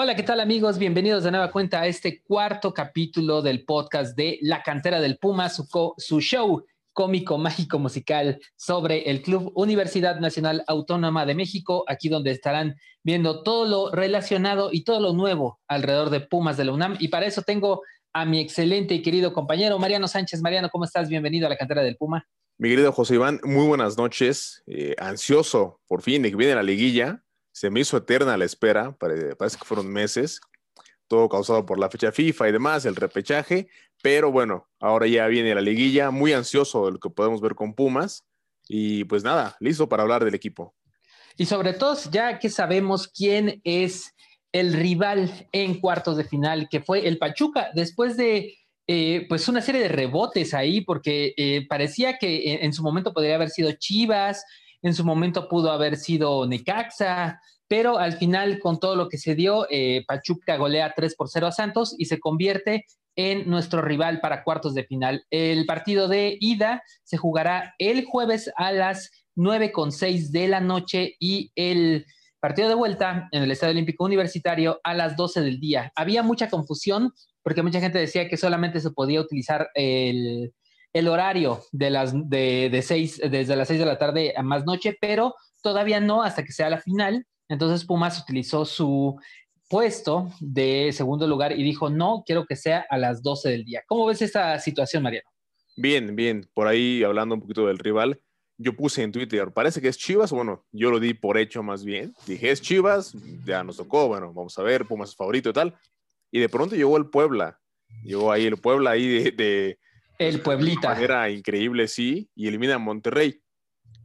Hola, ¿qué tal amigos? Bienvenidos de nueva cuenta a este cuarto capítulo del podcast de La Cantera del Puma, su, su show cómico, mágico, musical sobre el Club Universidad Nacional Autónoma de México, aquí donde estarán viendo todo lo relacionado y todo lo nuevo alrededor de Pumas de la UNAM. Y para eso tengo a mi excelente y querido compañero Mariano Sánchez. Mariano, ¿cómo estás? Bienvenido a la cantera del Puma. Mi querido José Iván, muy buenas noches. Eh, ansioso por fin de que viene la liguilla. Se me hizo eterna la espera, parece que fueron meses todo causado por la fecha FIFA y demás, el repechaje, pero bueno, ahora ya viene la liguilla, muy ansioso de lo que podemos ver con Pumas y pues nada, listo para hablar del equipo. Y sobre todo, ya que sabemos quién es el rival en cuartos de final, que fue el Pachuca, después de eh, pues una serie de rebotes ahí, porque eh, parecía que en, en, su momento podría haber sido Chivas, en su momento pudo haber sido Necaxa, pero al final, con todo lo que se dio, eh, Pachuca golea 3 por 0 a Santos y se convierte en nuestro rival para cuartos de final. El partido de ida se jugará el jueves a las 9 con 6 de la noche y el partido de vuelta en el Estadio Olímpico Universitario a las 12 del día. Había mucha confusión porque mucha gente decía que solamente se podía utilizar el, horario de las de, de seis, desde las 6 de la tarde a más noche, pero todavía no hasta que sea la final entonces Pumas utilizó su puesto de segundo lugar y dijo, no, quiero que sea a las 12 del día. ¿Cómo ves esta situación, Mariano? Bien, bien. Por ahí hablando un poquito del rival, yo puse en Twitter, parece que es Chivas, bueno, yo lo di por hecho más bien. Dije, es Chivas, ya nos tocó, bueno, vamos a ver, Pumas es favorito y tal. Y de pronto llegó el Puebla. Llegó ahí el Puebla ahí de... el Pueblita. Era increíble, sí, y elimina a Monterrey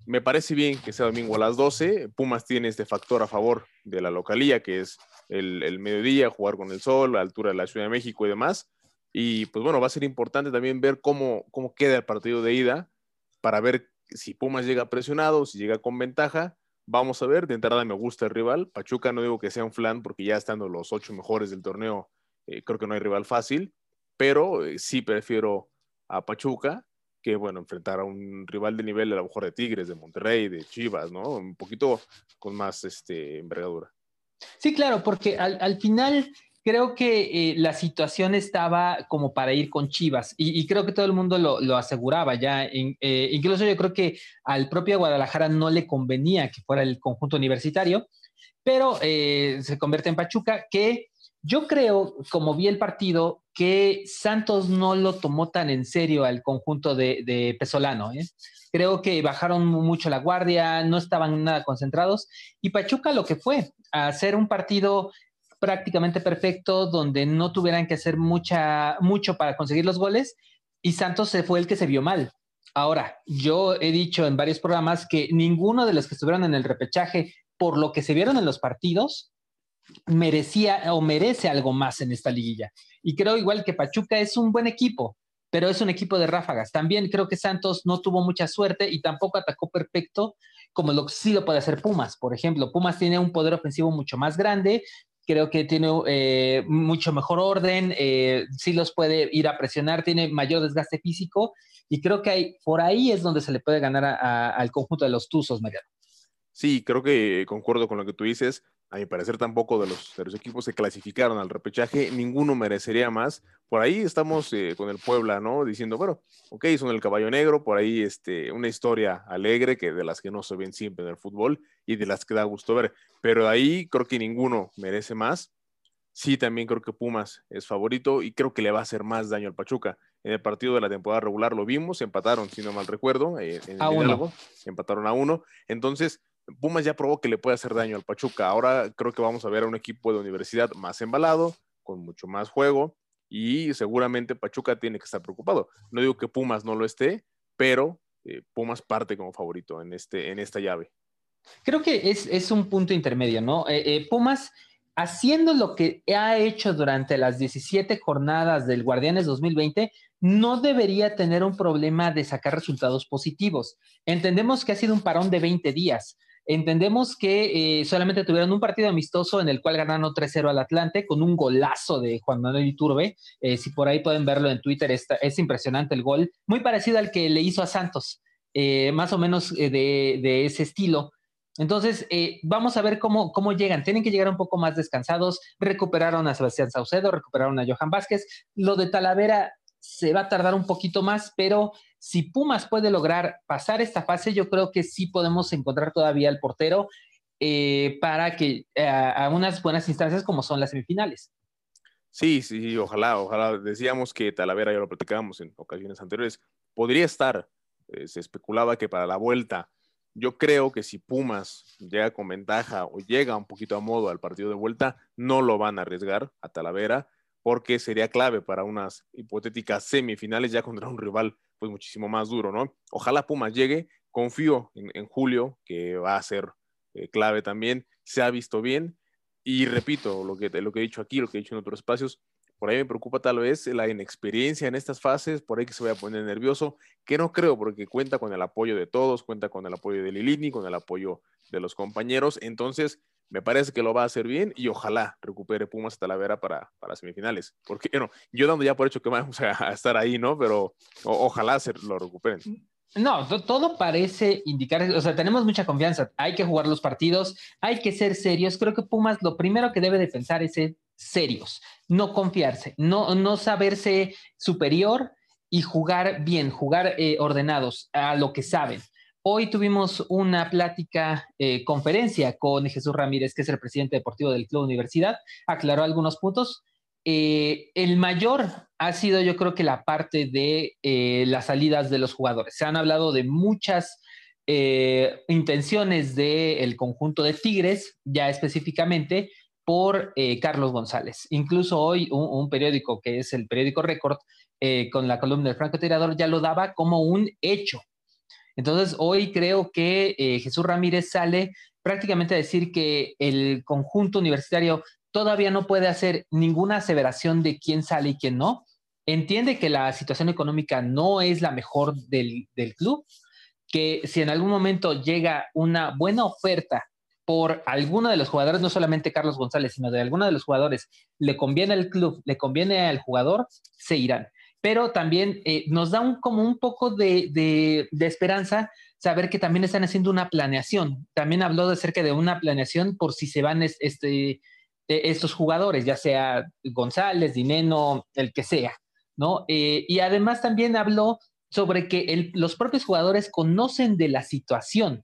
me parece bien que sea domingo a las 12. Pumas tiene este factor a favor de la localía, que es el, mediodía, jugar con el sol, la altura de la Ciudad de México y demás. Y pues bueno, va a ser importante también ver cómo, cómo queda el partido de ida para ver si Pumas llega presionado, si llega con ventaja. Vamos a ver, de entrada me gusta el rival. Pachuca no digo que sea un flan porque ya estando los ocho mejores del torneo, eh, creo que no hay rival fácil, pero eh, sí prefiero a Pachuca que, bueno, enfrentar a un rival de nivel a lo mejor de Tigres, de Monterrey, de Chivas, ¿no? Un poquito con más este, envergadura. Sí, claro, porque al, final creo que eh, la situación estaba como para ir con Chivas y, creo que todo el mundo lo, aseguraba ya. Eh, incluso yo creo que al propio Guadalajara no le convenía que fuera el conjunto universitario, pero eh, se convierte en Pachuca, que yo creo, como vi el partido, que Santos no lo tomó tan en serio al conjunto de, Pesolano. ¿eh? Creo que bajaron mucho la guardia, no estaban nada concentrados. Y Pachuca lo que fue, a hacer un partido prácticamente perfecto, donde no tuvieran que hacer mucha, mucho para conseguir los goles, y Santos se fue el que se vio mal. Ahora, yo he dicho en varios programas que ninguno de los que estuvieron en el repechaje, por lo que se vieron en los partidos, merecía o merece algo más en esta liguilla. Y creo igual que Pachuca es un buen equipo, pero es un equipo de ráfagas. También creo que Santos no tuvo mucha suerte y tampoco atacó perfecto como lo sí lo puede hacer Pumas. Por ejemplo, Pumas tiene un poder ofensivo mucho más grande, creo que tiene eh, mucho mejor orden, eh, sí los puede ir a presionar, tiene mayor desgaste físico y creo que hay, por ahí es donde se le puede ganar al conjunto de los Tuzos, Mariano. Sí, creo que concuerdo con lo que tú dices a mi parecer tampoco de los, de los equipos que clasificaron al repechaje, ninguno merecería más. Por ahí estamos eh, con el Puebla, ¿no? Diciendo, bueno, ok, son el caballo negro, por ahí este, una historia alegre que de las que no se ven siempre en el fútbol y de las que da gusto ver, pero ahí creo que ninguno merece más. Sí, también creo que Pumas es favorito y creo que le va a hacer más daño al Pachuca. En el partido de la temporada regular lo vimos, empataron, si no mal recuerdo, eh, en a uno. empataron a uno. Entonces, Pumas ya probó que le puede hacer daño al Pachuca. Ahora creo que vamos a ver a un equipo de universidad más embalado, con mucho más juego, y seguramente Pachuca tiene que estar preocupado. No digo que Pumas no lo esté, pero eh, Pumas parte como favorito en, este, en esta llave. Creo que es, un punto intermedio, ¿no? Eh, eh, Pumas haciendo lo que ha hecho durante las 17 jornadas del Guardianes 2020, no debería tener un problema de sacar resultados positivos. Entendemos que ha sido un parón de 20 días, Entendemos que eh, solamente tuvieron un partido amistoso en el cual ganaron 3-0 al Atlante con un golazo de Juan Manuel Iturbe. Eh, si por ahí pueden verlo en Twitter, es impresionante el gol, muy parecido al que le hizo a Santos, eh, más o menos de, ese estilo. Entonces, vamos a ver cómo, cómo llegan. Tienen que llegar un poco más descansados. Recuperaron a Sebastián Saucedo, recuperaron a Johan Vázquez. Lo de Talavera se va a tardar un poquito más, pero si Pumas puede lograr pasar esta fase, yo creo que sí podemos encontrar todavía el portero eh, para que eh, a unas buenas instancias como son las semifinales. Sí, sí, ojalá, ojalá. Decíamos que Talavera, ya lo platicábamos en ocasiones anteriores, podría estar. se especulaba que para la vuelta yo creo que si Pumas llega con ventaja o llega un poquito a modo al partido de vuelta, no lo van a arriesgar a Talavera porque sería clave para unas hipotéticas semifinales ya contra un rival pues muchísimo más duro, ¿no? Ojalá Pumas llegue, confío en, Julio que va a ser eh, clave también, se ha visto bien. Y repito lo que, lo que he dicho aquí, lo que he dicho en otros espacios, por ahí me preocupa tal vez la inexperiencia en estas fases, por ahí que se vaya a poner nervioso, que no creo porque cuenta con el apoyo de todos, cuenta con el apoyo de Lilini, con el apoyo de los compañeros, entonces me parece que lo va a hacer bien y ojalá recupere Pumas Talavera para, para semifinales, porque bueno, yo dando ya por hecho que vamos a, estar ahí, ¿no? Pero ojalá se lo recuperen. No, todo parece indicar, o sea, tenemos mucha confianza, hay que jugar los partidos, hay que ser serios. Creo que Pumas lo primero que debe de pensar es ser serios, no confiarse, no, no saberse superior y jugar bien, jugar eh, ordenados a lo que saben. Hoy tuvimos una plática, eh, conferencia con Jesús Ramírez, que es el presidente deportivo del Club Universidad, aclaró algunos puntos. Eh, el mayor ha sido yo creo que la parte de las salidas de los jugadores. Se han hablado de muchas intenciones del conjunto de Tigres, ya específicamente, por eh, Carlos González. Incluso hoy un, periódico que es el periódico Récord, eh, con la columna del Franco Tirador, ya lo daba como un hecho. Entonces, hoy creo que eh, Jesús Ramírez sale prácticamente a decir que el conjunto universitario todavía no puede hacer ninguna aseveración de quién sale y quién no. Entiende que la situación económica no es la mejor del, del club, que si en algún momento llega una buena oferta por alguno de los jugadores, no solamente Carlos González, sino de alguno de los jugadores, le conviene al club, le conviene al jugador, se irán. Pero también eh, nos da un, como un poco de, esperanza saber que también están haciendo una planeación. También habló de cerca de una planeación por si se van este, estos jugadores, ya sea González, Dineno, el que sea, ¿no? Eh, y además también habló sobre que los propios jugadores conocen de la situación,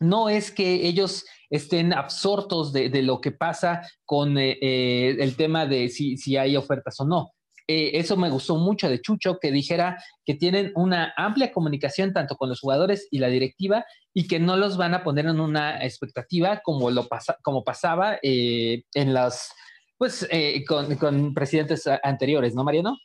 no es que ellos estén absortos de, lo que pasa con eh, el tema de si, hay ofertas o no. Eh, eso me gustó mucho de Chucho, que dijera que tienen una amplia comunicación tanto con los jugadores y la directiva y que no los van a poner en una expectativa como, lo como pasaba en las, pues, con, con presidentes anteriores, ¿no, Mariano?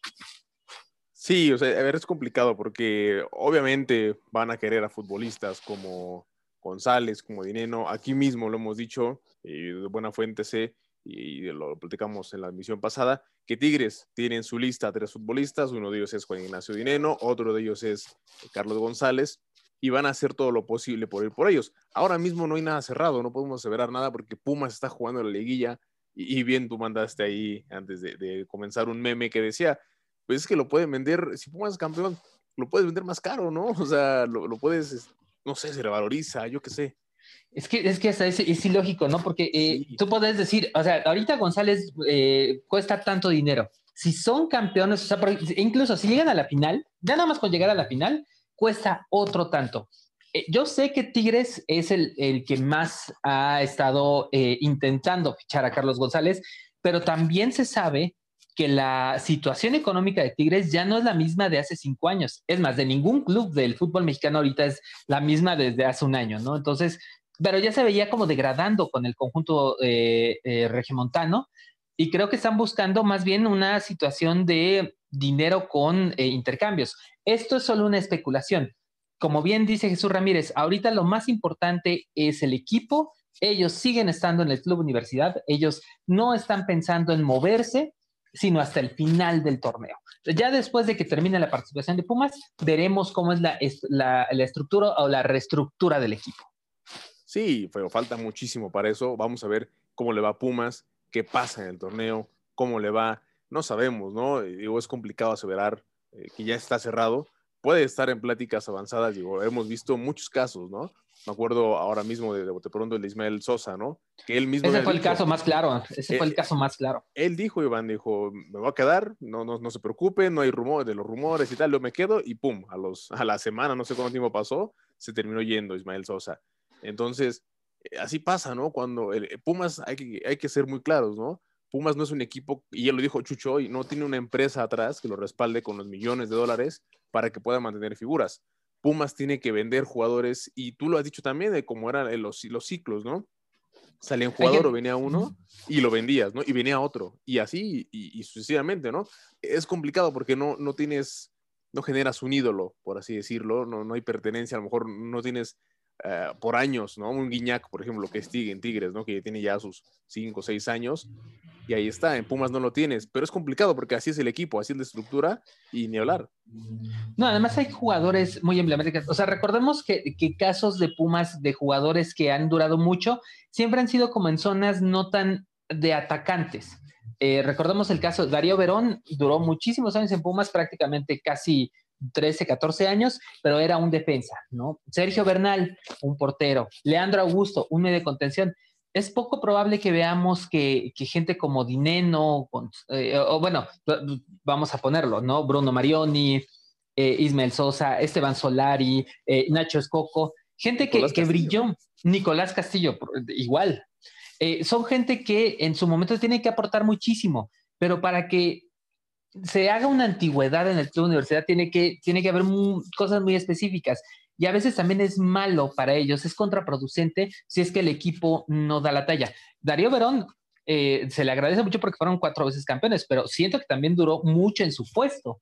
Sí, o sea, a ver, es complicado porque obviamente van a querer a futbolistas como González, como Dineno, aquí mismo lo hemos dicho, y de buena fuente sé, y lo platicamos en la admisión pasada, que Tigres tiene su lista tres futbolistas, uno de ellos es Juan Ignacio Dineno, otro de ellos es Carlos González, y van a hacer todo lo posible por ir por ellos. Ahora mismo no hay nada cerrado, no podemos aseverar nada porque Pumas está jugando la liguilla, y, bien tú mandaste ahí antes de, comenzar un meme que decía, pues es que lo pueden vender, si Pumas es campeón, lo puedes vender más caro, ¿no? O sea, lo, lo puedes no sé, se revaloriza, yo qué sé. Es que, es que es, ilógico, ¿no? Porque eh, tú puedes decir, o sea, ahorita González eh, cuesta tanto dinero. Si son campeones, o sea, incluso si llegan a la final, ya nada más con llegar a la final, cuesta otro tanto. Eh, yo sé que Tigres es el, el que más ha estado intentando fichar a Carlos González, pero también se sabe que la situación económica de Tigres ya no es la misma de hace cinco años. Es más, de ningún club del fútbol mexicano ahorita es la misma desde hace un año, ¿no? Entonces, pero ya se veía como degradando con el conjunto eh, eh, regimontano y creo que están buscando más bien una situación de dinero con eh, intercambios. Esto es solo una especulación. Como bien dice Jesús Ramírez, ahorita lo más importante es el equipo. Ellos siguen estando en el club universidad, ellos no están pensando en moverse, sino hasta el final del torneo. Ya después de que termine la participación de Pumas, veremos cómo es la, la, estructura o la reestructura del equipo. Sí, pero falta muchísimo para eso. Vamos a ver cómo le va a Pumas, qué pasa en el torneo, cómo le va. No sabemos, ¿no? Digo, es complicado aseverar eh, que ya está cerrado, puede estar en pláticas avanzadas, digo, hemos visto muchos casos, ¿no? Me acuerdo ahora mismo de, de pronto el Ismael Sosa, ¿no? Que él mismo ese fue el caso más claro, ese fue el eh, caso más claro. Él dijo, Iván, dijo, me voy a quedar, no, no, no se preocupe, no hay rumores de los rumores y tal, yo me quedo y pum, a, los, a la semana, no sé cuánto tiempo pasó, se terminó yendo Ismael Sosa. Entonces, eh, así pasa, ¿no? Cuando el, Pumas hay que, hay que ser muy claros, ¿no? Pumas no es un equipo, y ya lo dijo Chucho, y no tiene una empresa atrás que lo respalde con los millones de dólares para que pueda mantener figuras. Pumas tiene que vender jugadores, y tú lo has dicho también de cómo eran los, los ciclos, ¿no? Salía un jugador o venía uno y lo vendías, ¿no? Y venía otro, y así, y, sucesivamente, ¿no? Es complicado porque no, no tienes, no generas un ídolo, por así decirlo, no, no hay pertenencia, a lo mejor no tienes eh, por años, ¿no? Un Guiñac, por ejemplo, que es en Tigres, ¿no? Que tiene ya sus 5 o 6 años, y ahí está, en Pumas no lo tienes, pero es complicado porque así es el equipo, así es la estructura y ni hablar. No, además hay jugadores muy emblemáticos, o sea, recordemos que, que, casos de Pumas de jugadores que han durado mucho siempre han sido como en zonas no tan de atacantes. Eh, recordemos el caso, Darío Verón duró muchísimos años en Pumas, prácticamente casi 13, 14 años, pero era un defensa, ¿no? Sergio Bernal, un portero. Leandro Augusto, un medio de contención es poco probable que veamos que, gente como Dineno, eh, o bueno, vamos a ponerlo, ¿no? Bruno Marioni, eh, Ismael Sosa, Esteban Solari, eh, Nacho Escoco, gente que, que, brilló, Nicolás Castillo, igual. son gente que en su momento tiene que aportar muchísimo, pero para que se haga una antigüedad en el club universidad tiene que, tiene que haber cosas muy específicas y a veces también es malo para ellos, es contraproducente si es que el equipo no da la talla. Darío Verón eh, se le agradece mucho porque fueron cuatro veces campeones, pero siento que también duró mucho en su puesto.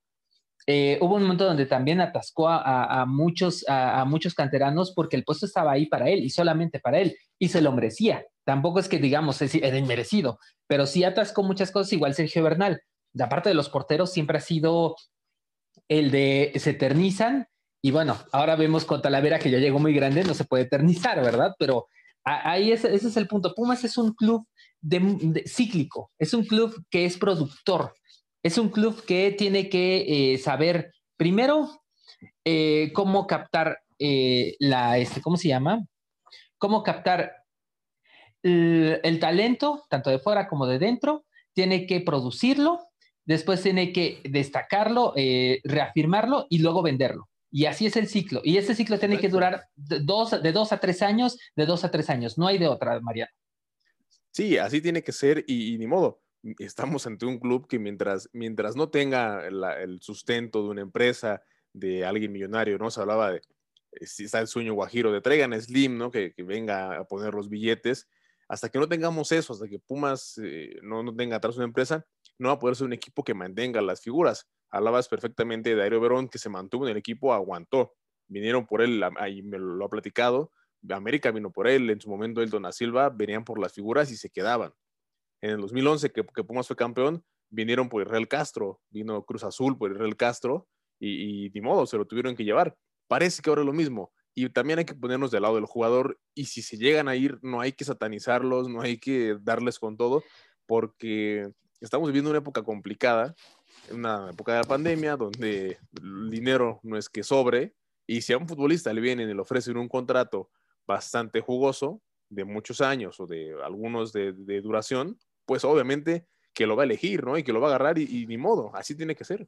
Eh, hubo un momento donde también atascó a, muchos, a, muchos canteranos porque el puesto estaba ahí para él y solamente para él y se lo merecía. Tampoco es que digamos era inmerecido, pero sí atascó muchas cosas, igual Sergio Bernal. De parte de los porteros siempre ha sido el de se eternizan y bueno, ahora vemos con Talavera que ya llegó muy grande, no se puede eternizar, ¿verdad? Pero ahí ese es el punto. Pumas es un club de, cíclico, es un club que es productor, es un club que tiene que eh, saber primero eh, cómo captar eh, la, este, ¿cómo se llama? Cómo captar el, talento, tanto de fuera como de dentro, tiene que producirlo, después tiene que destacarlo, reafirmarlo y luego venderlo. Y así es el ciclo. Y ese ciclo tiene que durar de dos, de dos a tres años, de dos a tres años. No hay de otra, Mariano. Sí, así tiene que ser y, ni modo. Estamos ante un club que mientras, mientras no tenga el sustento de una empresa, de alguien millonario, ¿no? Se hablaba de, eh, si está el sueño guajiro, de traigan a Slim, ¿no? Que, venga a poner los billetes. Hasta que no tengamos eso, hasta que Pumas eh, no, no tenga atrás una empresa, no va a poder ser un equipo que mantenga las figuras. Hablabas perfectamente de Aero Verón, que se mantuvo en el equipo, aguantó. Vinieron por él, ahí me lo ha platicado. América vino por él, en su momento el Dona Silva, venían por las figuras y se quedaban. En el 2011, que, que Pumas fue campeón, vinieron por Israel Castro, vino Cruz Azul por Israel Castro y, y ni modo, se lo tuvieron que llevar. Parece que ahora es lo mismo. Y también hay que ponernos del lado del jugador y si se llegan a ir, no hay que satanizarlos, no hay que darles con todo, porque estamos viviendo una época complicada una época de la pandemia donde el dinero no es que sobre y si a un futbolista le vienen y le ofrecen un contrato bastante jugoso de muchos años o de algunos de, duración, pues obviamente que lo va a elegir, ¿no? Y que lo va a agarrar y, ni modo, así tiene que ser.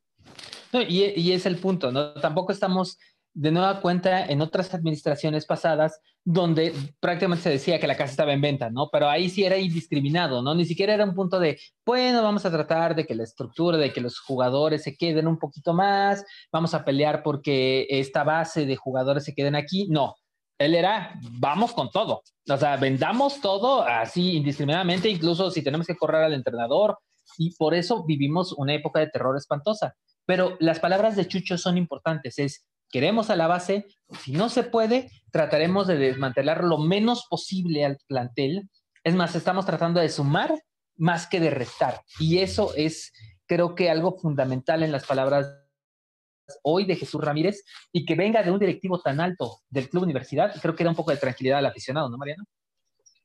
y, y, es el punto, ¿no? Tampoco estamos de nueva cuenta en otras administraciones pasadas donde prácticamente se decía que la casa estaba en venta, ¿no? Pero ahí sí era indiscriminado, ¿no? Ni siquiera era un punto de, bueno, vamos a tratar de que la estructura, de que los jugadores se queden un poquito más, vamos a pelear porque esta base de jugadores se queden aquí. No, él era, vamos con todo. O sea, vendamos todo así indiscriminadamente, incluso si tenemos que correr al entrenador. Y por eso vivimos una época de terror espantosa. Pero las palabras de Chucho son importantes, es queremos a la base, si no se puede, trataremos de desmantelar lo menos posible al plantel. Es más, estamos tratando de sumar más que de restar. Y eso es, creo que, algo fundamental en las palabras hoy de Jesús Ramírez y que venga de un directivo tan alto del Club Universidad, creo que da un poco de tranquilidad al aficionado, ¿no, Mariano?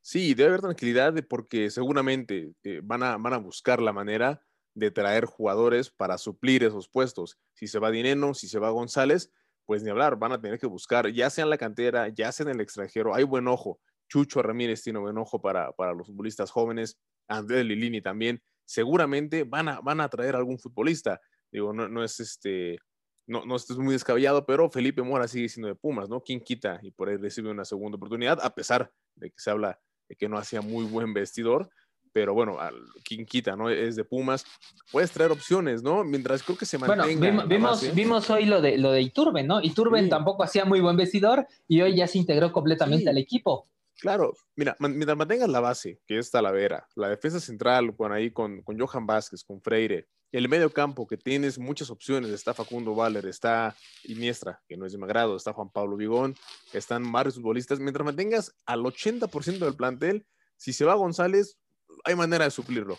Sí, debe haber tranquilidad porque seguramente eh, van, a, van a buscar la manera de traer jugadores para suplir esos puestos. Si se va Dineno, si se va González, pues ni hablar, van a tener que buscar, ya sea en la cantera, ya sea en el extranjero, hay buen ojo. Chucho Ramírez tiene buen ojo para, para los futbolistas jóvenes, Andrés Lilini también. Seguramente van a, van a traer algún futbolista. Digo, no, no es este, no, no es muy descabellado, pero Felipe Mora sigue siendo de Pumas, ¿no? ¿Quién quita? Y por ahí recibe una segunda oportunidad, a pesar de que se habla de que no hacía muy buen vestidor, pero bueno, quien quita, ¿no? Es de Pumas. Puedes traer opciones, ¿no? Mientras creo que se mantenga. Bueno, vimos, vimos, hoy lo de, lo de Iturbe, ¿no? Iturbe tampoco hacía muy buen vestidor y hoy ya se integró completamente al equipo. Claro, mira, mientras mantengas la base, que es Talavera, la defensa central, con ahí con, con Johan Vázquez, con Freire, el medio campo, que tienes muchas opciones, está Facundo Valer, está Iniestra, que no es de mi agrado, está Juan Pablo Vigón, están varios futbolistas, mientras mantengas al 80% del plantel, si se va González, hay manera de suplirlo.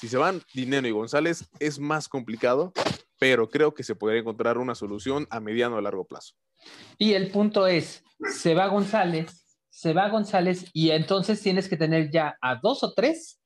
Si se van Dinero y González, es más complicado, pero creo que se podría encontrar una solución a mediano o largo plazo. Y el punto es, se va González, se va González y entonces tienes que tener ya a dos o tres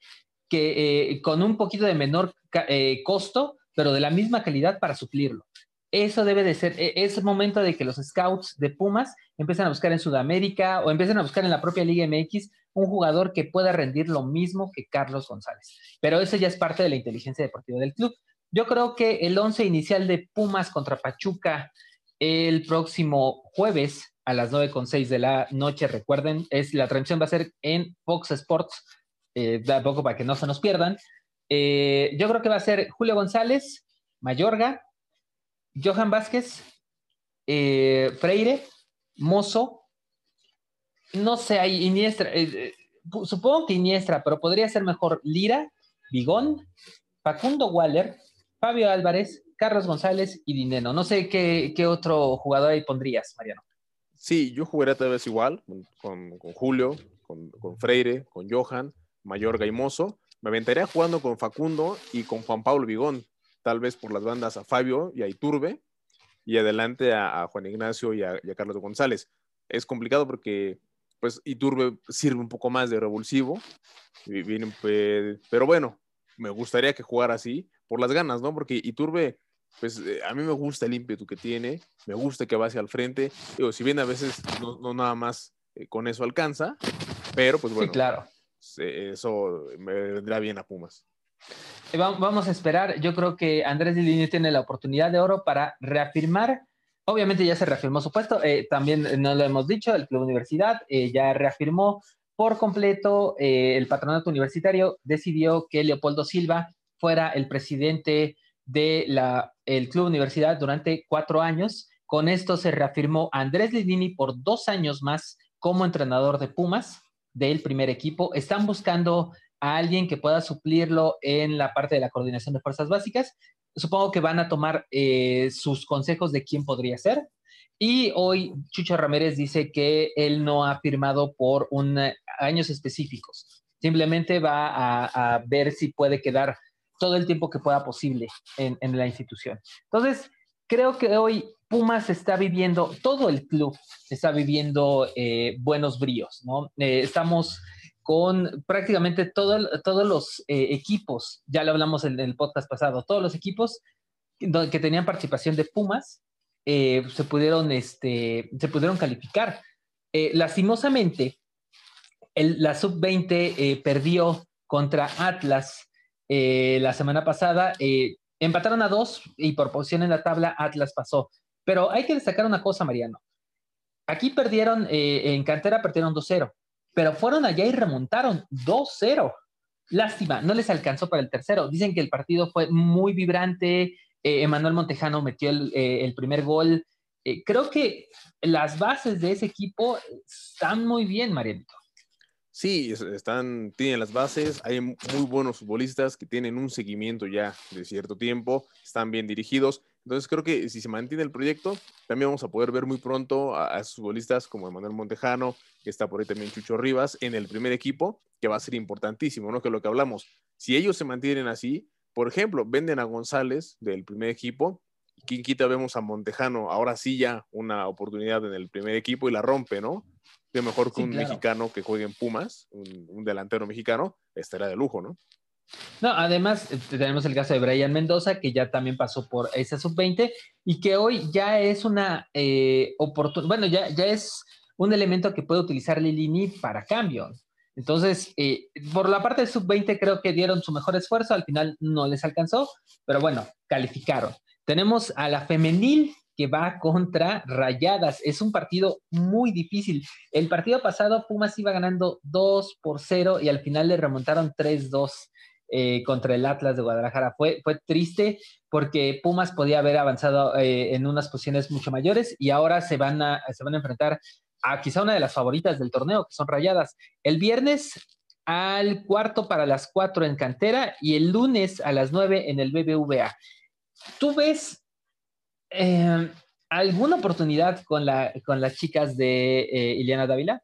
que eh, con un poquito de menor eh, costo, pero de la misma calidad para suplirlo. Eso debe de ser, e, es momento de que los scouts de Pumas empiecen a buscar en Sudamérica o empiecen a buscar en la propia Liga MX un jugador que pueda rendir lo mismo que Carlos González. Pero eso ya es parte de la inteligencia deportiva del club. Yo creo que el once inicial de Pumas contra Pachuca el próximo jueves a las 9.6 de la noche, recuerden, es la transmisión va a ser en Fox Sports, eh, da poco para que no se nos pierdan. Eh, yo creo que va a ser Julio González, Mayorga, Johan Vázquez, eh, Freire, Mozo, no sé, hay Iniestra, eh, eh, supongo que Iniestra, pero podría ser mejor Lira, Bigón, Facundo Waller, Fabio Álvarez, Carlos González y Dineno. No sé qué, otro jugador ahí pondrías, Mariano. Sí, yo jugaría tal vez igual, con, Julio, con, Freire, con Johan, Mayor Gaimoso. Me aventaría jugando con Facundo y con Juan Pablo Bigón, tal vez por las bandas a Fabio y a Iturbe, y adelante a, Juan Ignacio y y a Carlos González. Es complicado porque pues Iturbe sirve un poco más de revulsivo. Pues, pero bueno, me gustaría que jugara así por las ganas, ¿no? Porque Iturbe, pues eh, a mí me gusta el ímpetu que tiene, me gusta que va hacia el frente. Digo, si bien a veces no, nada más eh, con eso alcanza, pero pues bueno. Sí, claro. Eso me vendrá bien a Pumas. Vamos a esperar. Yo creo que Andrés Lini tiene la oportunidad de oro para reafirmar Obviamente ya se reafirmó su puesto, eh, también no lo hemos dicho, el Club Universidad eh, ya reafirmó por completo, eh, el patronato universitario decidió que Leopoldo Silva fuera el presidente del el Club Universidad durante cuatro años. Con esto se reafirmó Andrés Lidini por dos años más como entrenador de Pumas del primer equipo. Están buscando a alguien que pueda suplirlo en la parte de la coordinación de fuerzas básicas supongo que van a tomar eh, sus consejos de quién podría ser. Y hoy Chucho Ramírez dice que él no ha firmado por un, eh, años específicos. Simplemente va a, ver si puede quedar todo el tiempo que pueda posible en, la institución. Entonces, creo que hoy Pumas está viviendo, todo el club está viviendo eh, buenos bríos, ¿no? estamos con prácticamente todos los eh, equipos, ya lo hablamos en, el podcast pasado, todos los equipos que tenían participación de Pumas eh, se, pudieron, este, se pudieron calificar. Eh, lastimosamente, la sub-20 perdió contra Atlas la semana pasada. empataron a dos y por posición en la tabla Atlas pasó. Pero hay que destacar una cosa, Mariano. Aquí perdieron, en cantera perdieron 2-0 pero fueron allá y remontaron 2-0. Lástima, no les alcanzó para el tercero. Dicen que el partido fue muy vibrante. Eh, Emanuel Montejano metió el, eh, primer gol. Eh, creo que las bases de ese equipo están muy bien, Marianito. Sí, están, tienen las bases, hay muy buenos futbolistas que tienen un seguimiento ya de cierto tiempo, están bien dirigidos. Entonces creo que si se mantiene el proyecto, también vamos a poder ver muy pronto a, esos futbolistas como Emanuel Montejano, que está por ahí también Chucho Rivas, en el primer equipo, que va a ser importantísimo, ¿no? Que lo que hablamos, si ellos se mantienen así, por ejemplo, venden a González del primer equipo, quien quita vemos a Montejano, ahora sí ya una oportunidad en el primer equipo y la rompe, ¿no? De mejor que un mexicano que juegue en Pumas, un, un delantero mexicano, estará de lujo, ¿no? No, además eh, tenemos el caso de Brian Mendoza, que ya también pasó por esa sub-20 y que hoy ya es una eh, oportunidad, bueno, ya, ya es un elemento que puede utilizar Lilini para cambio. Entonces, eh, por la parte de sub-20 creo que dieron su mejor esfuerzo, al final no les alcanzó, pero bueno, calificaron. Tenemos a la femenil que va contra Rayadas. Es un partido muy difícil. El partido pasado Pumas iba ganando 2 por 0 y al final le remontaron 3-2 eh, contra el Atlas de Guadalajara. Fue, fue triste porque Pumas podía haber avanzado eh, en unas posiciones mucho mayores y ahora se van, a, se van a enfrentar a quizá una de las favoritas del torneo, que son Rayadas. El viernes al cuarto para las 4 en Cantera y el lunes a las 9 en el BBVA. ¿Tú ves eh, alguna oportunidad con, la, con las chicas de eh, Ileana Dávila?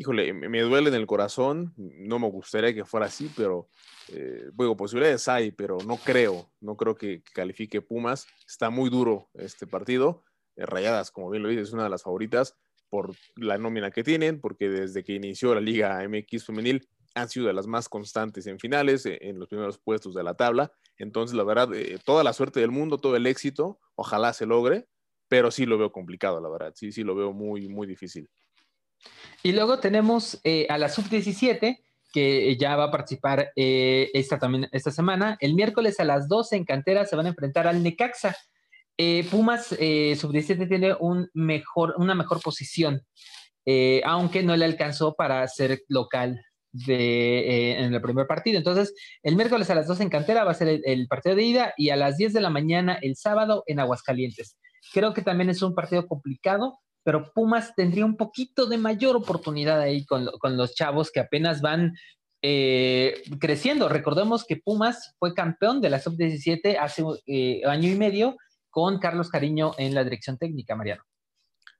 Híjole, me duele en el corazón, no me gustaría que fuera así, pero eh, bueno, posibilidades hay, pero no creo, no creo que, califique Pumas. Está muy duro este partido. Eh, Rayadas, como bien lo dices, es una de las favoritas por la nómina que tienen, porque desde que inició la Liga MX femenil han sido de las más constantes en finales, en los primeros puestos de la tabla. Entonces, la verdad, toda la suerte del mundo, todo el éxito, ojalá se logre, pero sí lo veo complicado, la verdad. Sí, sí lo veo muy, muy difícil. Y luego tenemos eh, a la sub-17, que ya va a participar eh, esta, también, esta semana. El miércoles a las 12 en cantera se van a enfrentar al Necaxa. Eh, Pumas sub-17 tiene un mejor, una mejor posición, aunque no le alcanzó para ser local en el primer partido. Entonces, el miércoles a las 12 en cantera va a ser el, partido de ida y a las 10 de la mañana el sábado en Aguascalientes. Creo que también es un partido complicado, pero Pumas tendría un poquito de mayor oportunidad ahí con, los chavos que apenas van eh, creciendo. Recordemos que Pumas fue campeón de la sub-17 hace eh, año y medio con Carlos Cariño en la dirección técnica, Mariano.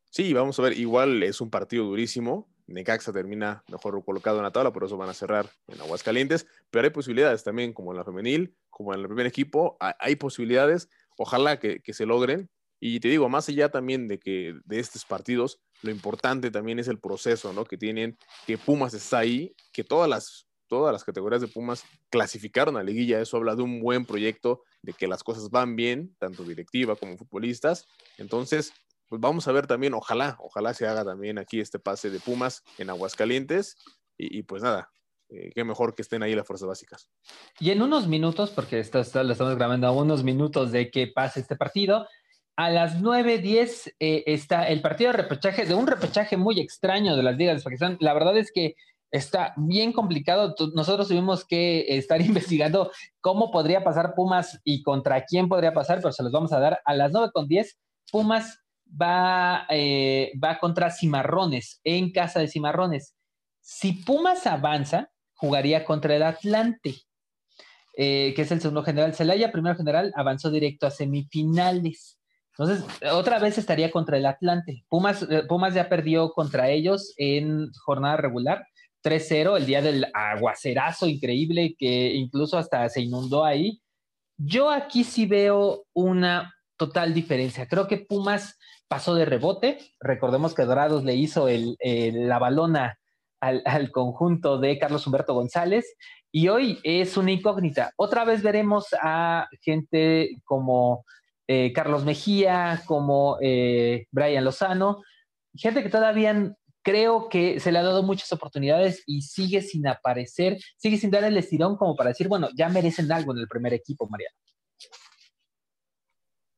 Sí, vamos a ver, igual es un partido durísimo. Necaxa termina mejor colocado en la tabla, por eso van a cerrar en Aguascalientes, pero hay posibilidades también, como en la femenil, como en el primer equipo, hay posibilidades, ojalá que se logren, y te digo, más allá también de que de estos partidos, lo importante también es el proceso, ¿no? Que tienen, que Pumas está ahí, que todas las, todas las categorías de Pumas clasificaron a liguilla. Eso habla de un buen proyecto, de que las cosas van bien, tanto directiva como futbolistas. Entonces, pues vamos a ver también, ojalá, ojalá se haga también aquí este pase de Pumas en Aguascalientes. Y, pues nada, eh, qué mejor que estén ahí las fuerzas básicas. Y en unos minutos, porque esto, esto, lo estamos grabando a unos minutos de que pase este partido, a las 9.10 eh, está el partido de repechaje, de un repechaje muy extraño de las ligas de Pakistán. La verdad es que está bien complicado. Nosotros tuvimos que estar investigando cómo podría pasar Pumas y contra quién podría pasar, pero se los vamos a dar a las 9.10. Pumas va, eh, va contra Cimarrones, en casa de Cimarrones. Si Pumas avanza, jugaría contra el Atlante, eh, que es el segundo general. Celaya, primero general, avanzó directo a semifinales. Entonces, otra vez estaría contra el Atlante. Pumas, eh, Pumas ya perdió contra ellos en jornada regular, 3-0, el día del aguacerazo increíble que incluso hasta se inundó ahí. Yo aquí sí veo una total diferencia. Creo que Pumas pasó de rebote. Recordemos que Dorados le hizo la balona al, al, conjunto de Carlos Humberto González y hoy es una incógnita. Otra vez veremos a gente como eh, Carlos Mejía, como eh, Brian Lozano, gente que todavía creo que se le ha dado muchas oportunidades y sigue sin aparecer, sigue sin dar el estirón como para decir, bueno, ya merecen algo en el primer equipo, Mariano.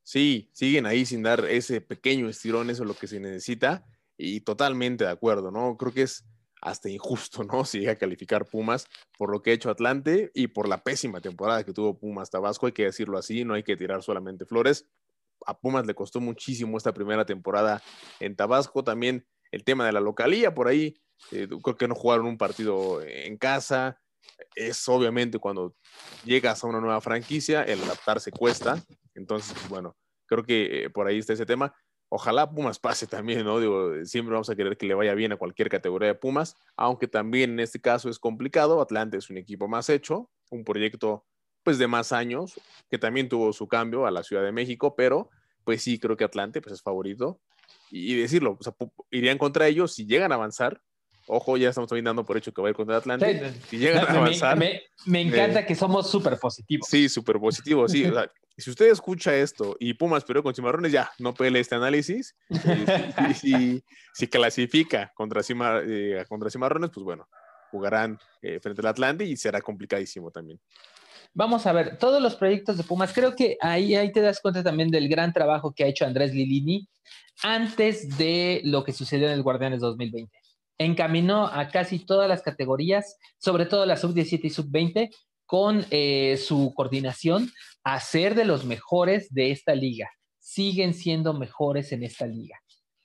Sí, siguen ahí sin dar ese pequeño estirón, eso es lo que se necesita, y totalmente de acuerdo, ¿no? Creo que es hasta injusto, ¿no? Si llega a calificar Pumas por lo que ha hecho Atlante y por la pésima temporada que tuvo Pumas Tabasco, hay que decirlo así, no hay que tirar solamente flores. A Pumas le costó muchísimo esta primera temporada en Tabasco, también el tema de la localía, por ahí eh, creo que no jugaron un partido en casa. Es obviamente cuando llegas a una nueva franquicia, el adaptarse cuesta. Entonces, bueno, creo que eh, por ahí está ese tema ojalá Pumas pase también, ¿no? Digo, siempre vamos a querer que le vaya bien a cualquier categoría de Pumas, aunque también en este caso es complicado. Atlante es un equipo más hecho, un proyecto pues de más años, que también tuvo su cambio a la Ciudad de México, pero pues sí creo que Atlante pues es favorito. Y, decirlo, o sea, irían contra ellos si llegan a avanzar, ojo, ya estamos también dando por hecho que va a ir contra Atlante. si llegan a avanzar. Me, encanta que somos súper positivos. Sí, súper positivos, sí. Si usted escucha esto y Pumas perdió con Cimarrones, ya, no pele este análisis. Y, si, clasifica contra, eh, contra Cimarrones, pues bueno, jugarán eh, frente al Atlante y será complicadísimo también. Vamos a ver, todos los proyectos de Pumas, creo que ahí, ahí te das cuenta también del gran trabajo que ha hecho Andrés Lilini antes de lo que sucedió en el Guardianes 2020. Encaminó a casi todas las categorías, sobre todo la sub-17 y sub-20, con eh, su coordinación a ser de los mejores de esta liga. Siguen siendo mejores en esta liga.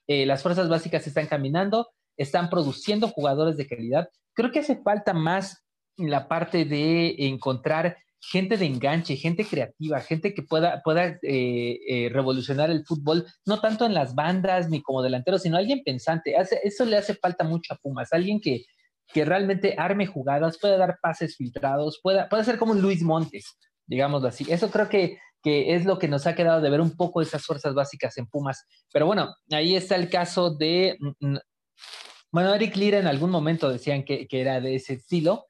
Eh, las fuerzas básicas están caminando, están produciendo jugadores de calidad. Creo que hace falta más la parte de encontrar gente de enganche, gente creativa, gente que pueda, pueda eh, revolucionar el fútbol, no tanto en las bandas ni como delantero, sino alguien pensante. eso le hace falta mucho a Pumas, alguien que, que realmente arme jugadas, pueda dar pases filtrados, pueda, puede ser como un Luis Montes, digámoslo así. Eso creo que, que es lo que nos ha quedado de ver un poco esas fuerzas básicas en Pumas. Pero bueno, ahí está el caso de... Mm, mm, bueno, Eric Lira en algún momento decían que, que era de ese estilo,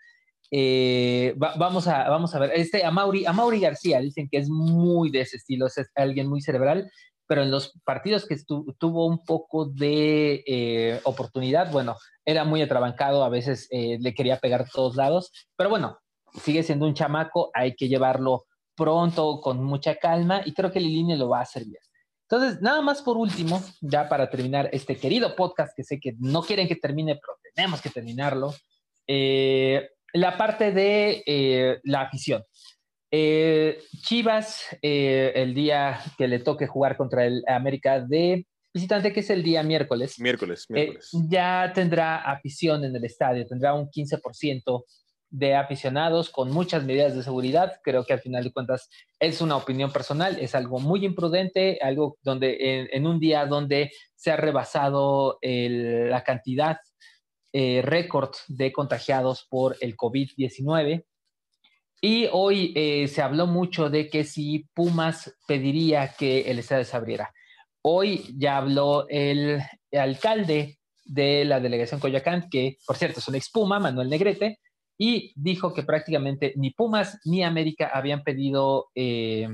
eh, vamos, a, vamos a ver, este, a Mauri, a Mauri García dicen que es muy de ese estilo, es alguien muy cerebral, pero en los partidos que tuvo un poco de eh, oportunidad, bueno, era muy atrabancado, a veces eh, le quería pegar todos lados, pero bueno, sigue siendo un chamaco, hay que llevarlo pronto, con mucha calma, y creo que Lilini lo va a hacer bien. Entonces, nada más por último, ya para terminar este querido podcast que sé que no quieren que termine, pero tenemos que terminarlo. Eh, la parte de la afición. Eh, Chivas, eh, el día que le toque jugar contra el América de visitante, que es el día miércoles. Miércoles, miércoles. ya tendrá afición en el estadio, tendrá un 15% de aficionados con muchas medidas de seguridad. Creo que al final de cuentas es una opinión personal, es algo muy imprudente, algo donde en, un día donde se ha rebasado la cantidad eh, récord de contagiados por el COVID-19. Y hoy eh, se habló mucho de que si Pumas pediría que el estadio se abriera. Hoy ya habló el, alcalde de la delegación Coyacán, que por cierto es un expuma, Manuel Negrete, y dijo que prácticamente ni Pumas ni América habían pedido eh,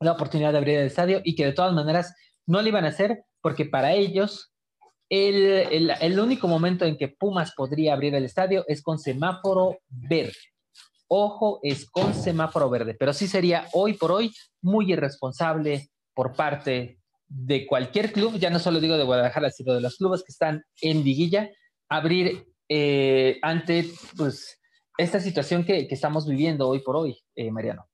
la oportunidad de abrir el estadio y que de todas maneras no lo iban a hacer porque para ellos el, único momento en que Pumas podría abrir el estadio es con semáforo verde. Ojo, es con semáforo verde, pero sí sería hoy por hoy muy irresponsable por parte de cualquier club, ya no solo digo de Guadalajara, sino de los clubes que están en liguilla, abrir eh, ante pues, esta situación que, estamos viviendo hoy por hoy, eh, Mariano.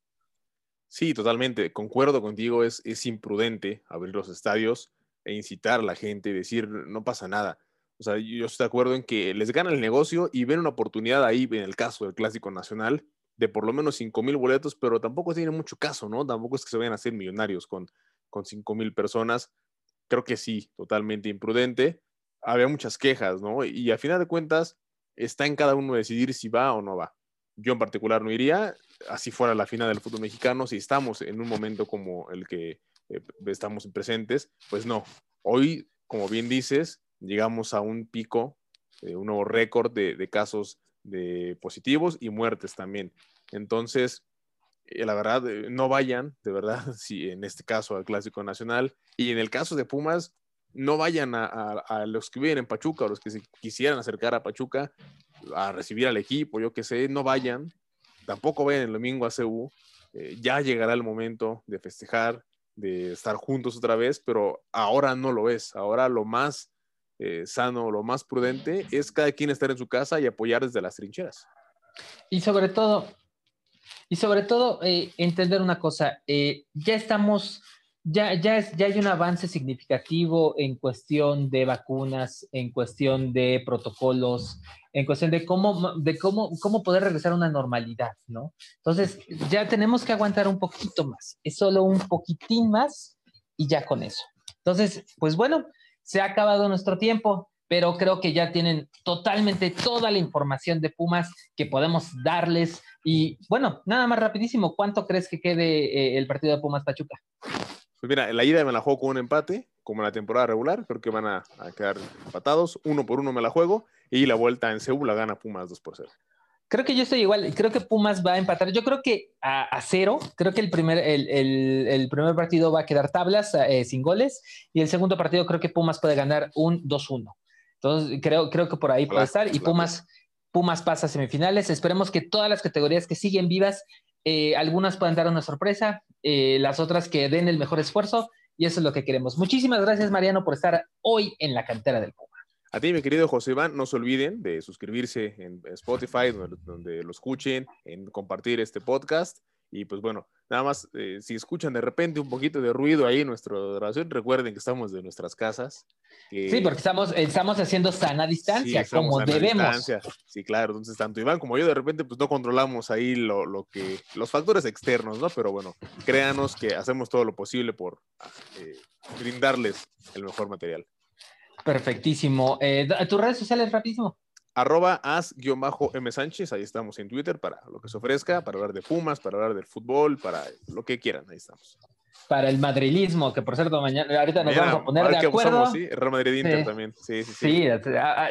Sí, totalmente. Concuerdo contigo, es, es imprudente abrir los estadios e incitar a la gente, decir, no pasa nada. O sea, yo estoy de acuerdo en que les gana el negocio y ven una oportunidad ahí, en el caso del Clásico Nacional, de por lo menos 5 mil boletos, pero tampoco tiene mucho caso, ¿no? Tampoco es que se vayan a hacer millonarios con, con 5 mil personas. Creo que sí, totalmente imprudente. Había muchas quejas, ¿no? Y a final de cuentas, está en cada uno decidir si va o no va. Yo en particular no iría, así fuera la final del fútbol mexicano, si estamos en un momento como el que eh, estamos presentes, pues no. Hoy, como bien dices, llegamos a un pico, eh, un nuevo récord de, casos de positivos y muertes también. Entonces, eh, la verdad, no vayan, de verdad, si en este caso al Clásico Nacional y en el caso de Pumas, no vayan a, los que viven en Pachuca o los que se quisieran acercar a Pachuca a recibir al equipo, yo que sé, no vayan, tampoco vayan el domingo a CU, ya llegará el momento de festejar, de estar juntos otra vez, pero ahora no lo es. Ahora lo más eh, sano, lo más prudente es cada quien estar en su casa y apoyar desde las trincheras. Y sobre todo, y sobre todo eh, entender una cosa, eh, ya estamos ya, ya, es, ya hay un avance significativo en cuestión de vacunas, en cuestión de protocolos, en cuestión de cómo, de cómo, cómo poder regresar a una normalidad, ¿no? Entonces, ya tenemos que aguantar un poquito más, es solo un poquitín más y ya con eso. Entonces, pues bueno, se ha acabado nuestro tiempo, pero creo que ya tienen totalmente toda la información de Pumas que podemos darles. Y bueno, nada más rapidísimo, ¿cuánto crees que quede eh, el partido de Pumas Pachuca? Pues mira, la ida me la juego con un empate como en la temporada regular. Creo que van a, quedar empatados. Uno por uno me la juego. Y la vuelta en Seúl la gana Pumas 2 por 0. Creo que yo estoy igual. Creo que Pumas va a empatar. Yo creo que a, cero. Creo que el primer, el, primer partido va a quedar tablas eh, sin goles. Y el segundo partido creo que Pumas puede ganar un 2-1. Entonces, creo, creo que por ahí puede estar. Y Pumas, Pumas pasa a semifinales. Esperemos que todas las categorías que siguen vivas, eh, algunas puedan dar una sorpresa, eh, las otras que den el mejor esfuerzo. Y eso es lo que queremos. Muchísimas gracias, Mariano, por estar hoy en la cantera del Puma. A ti, mi querido José Iván, no se olviden de suscribirse en Spotify, donde, lo escuchen, en compartir este podcast. Y pues bueno, nada más, eh, si escuchan de repente un poquito de ruido ahí en nuestra grabación, recuerden que estamos de nuestras casas. Sí, porque estamos, estamos haciendo sana distancia, como debemos. Sí, claro, entonces tanto Iván como yo de repente pues no controlamos ahí lo, lo, que, los factores externos, ¿no? Pero bueno, créanos que hacemos todo lo posible por eh, brindarles el mejor material. Perfectísimo. Eh, ¿Tus redes sociales rapidísimo? Arroba as-m Sánchez, ahí estamos en Twitter para lo que se ofrezca, para hablar de Pumas, para hablar del fútbol, para lo que quieran, ahí estamos. Para el madrilismo, que por cierto, mañana, ahorita nos vamos a poner de acuerdo. sí, Real Madrid Inter también. Sí, sí, sí.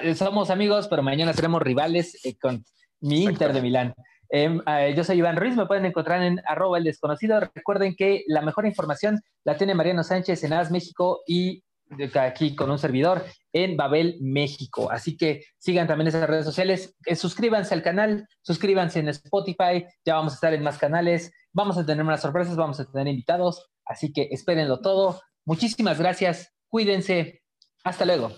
Sí, somos amigos, pero mañana seremos rivales eh, con mi Inter de Milán. Em, eh, yo soy Iván Ruiz, me pueden encontrar en arroba el desconocido. Recuerden que la mejor información la tiene Mariano Sánchez en AS México y aquí con un servidor en Babel, México. Así que sigan también esas redes sociales, eh, suscríbanse al canal, suscríbanse en Spotify, ya vamos a estar en más canales, vamos a tener unas sorpresas, vamos a tener invitados, así que espérenlo todo. Muchísimas gracias, cuídense, hasta luego.